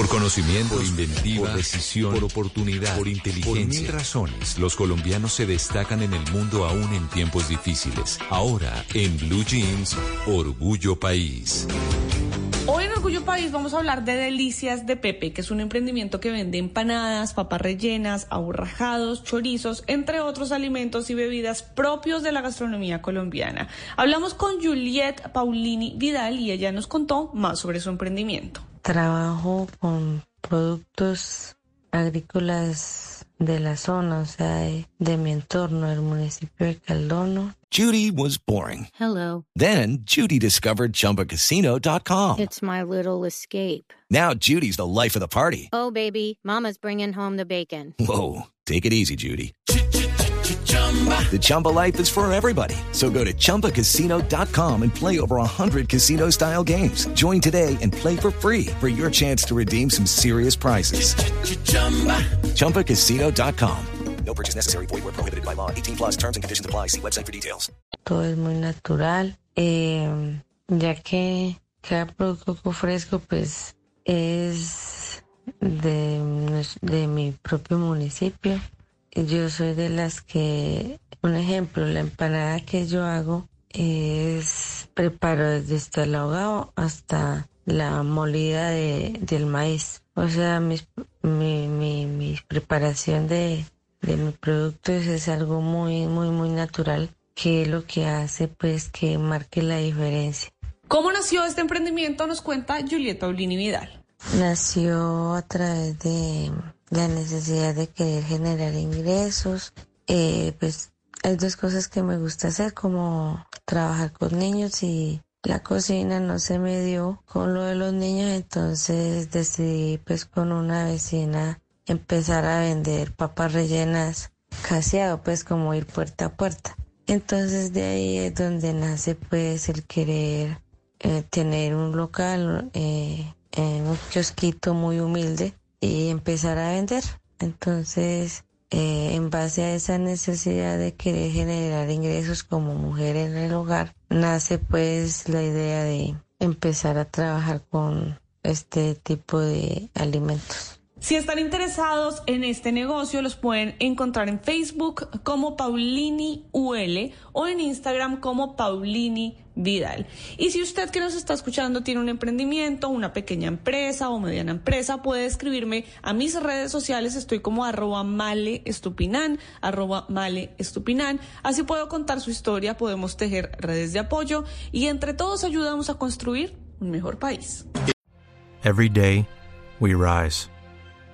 Por conocimiento, por inventiva, por decisión, por oportunidad, por inteligencia. Por mil razones, los colombianos se destacan en el mundo aún en tiempos difíciles. Ahora, en Blue Jeans, Orgullo País. Hoy en Orgullo País vamos a hablar de Delicias de Pepe, que es un emprendimiento que vende empanadas, papas rellenas, aborrajados, chorizos, entre otros alimentos y bebidas propios de la gastronomía colombiana. Hablamos con Juliette Paulini Vidal y ella nos contó más sobre su emprendimiento. Trabajo con productos agrícolas de la zona, o sea, de, de mi entorno, el municipio de Caldono. Judy was boring. Hello. Then Judy discovered ChumbaCasino.com. It's my little escape. Now Judy's the life of the party. Oh, baby, Mama's bringing home the bacon. Whoa, take it easy, Judy. The Chumba life is for everybody. So go to ChumbaCasino.com and play over 100 casino style games. Join today and play for free for your chance to redeem some serious prizes. ChumbaCasino.com. No purchase necessary. Void where prohibited by law. 18 plus terms and conditions apply. See website for details. Todo es muy natural, eh, ya que cada producto que ofrezco pues es de, de mi propio municipio. Yo soy de las que, un ejemplo, la empanada que yo hago es preparo desde el ahogado hasta la molida de, del maíz. O sea, mi, preparación de, de mi producto es, algo muy, muy, muy natural que es lo que hace pues que marque la diferencia. ¿Cómo nació este emprendimiento? Nos cuenta Juliette Paulini Vidal. Nació a través de la necesidad de querer generar ingresos. Eh, pues hay dos cosas que me gusta hacer, como trabajar con niños y la cocina no se me dio con lo de los niños, entonces decidí pues con una vecina empezar a vender papas rellenas caseado, pues como ir puerta a puerta. Entonces de ahí es donde nace pues el querer eh, tener un local, eh, en un kiosquito muy humilde y empezar a vender. Entonces, eh, en base a esa necesidad de querer generar ingresos como mujer en el hogar, nace pues la idea de empezar a trabajar con este tipo de alimentos. Si están interesados en este negocio, los pueden encontrar en Facebook como Paulini UL o en Instagram como Paulini Vidal. Y si usted que nos está escuchando tiene un emprendimiento, una pequeña empresa o mediana empresa, puede escribirme a mis redes sociales. Estoy como arroba male estupinan, arroba male estupinan. Así puedo contar su historia, podemos tejer redes de apoyo y entre todos ayudamos a construir un mejor país. Every day, we rise,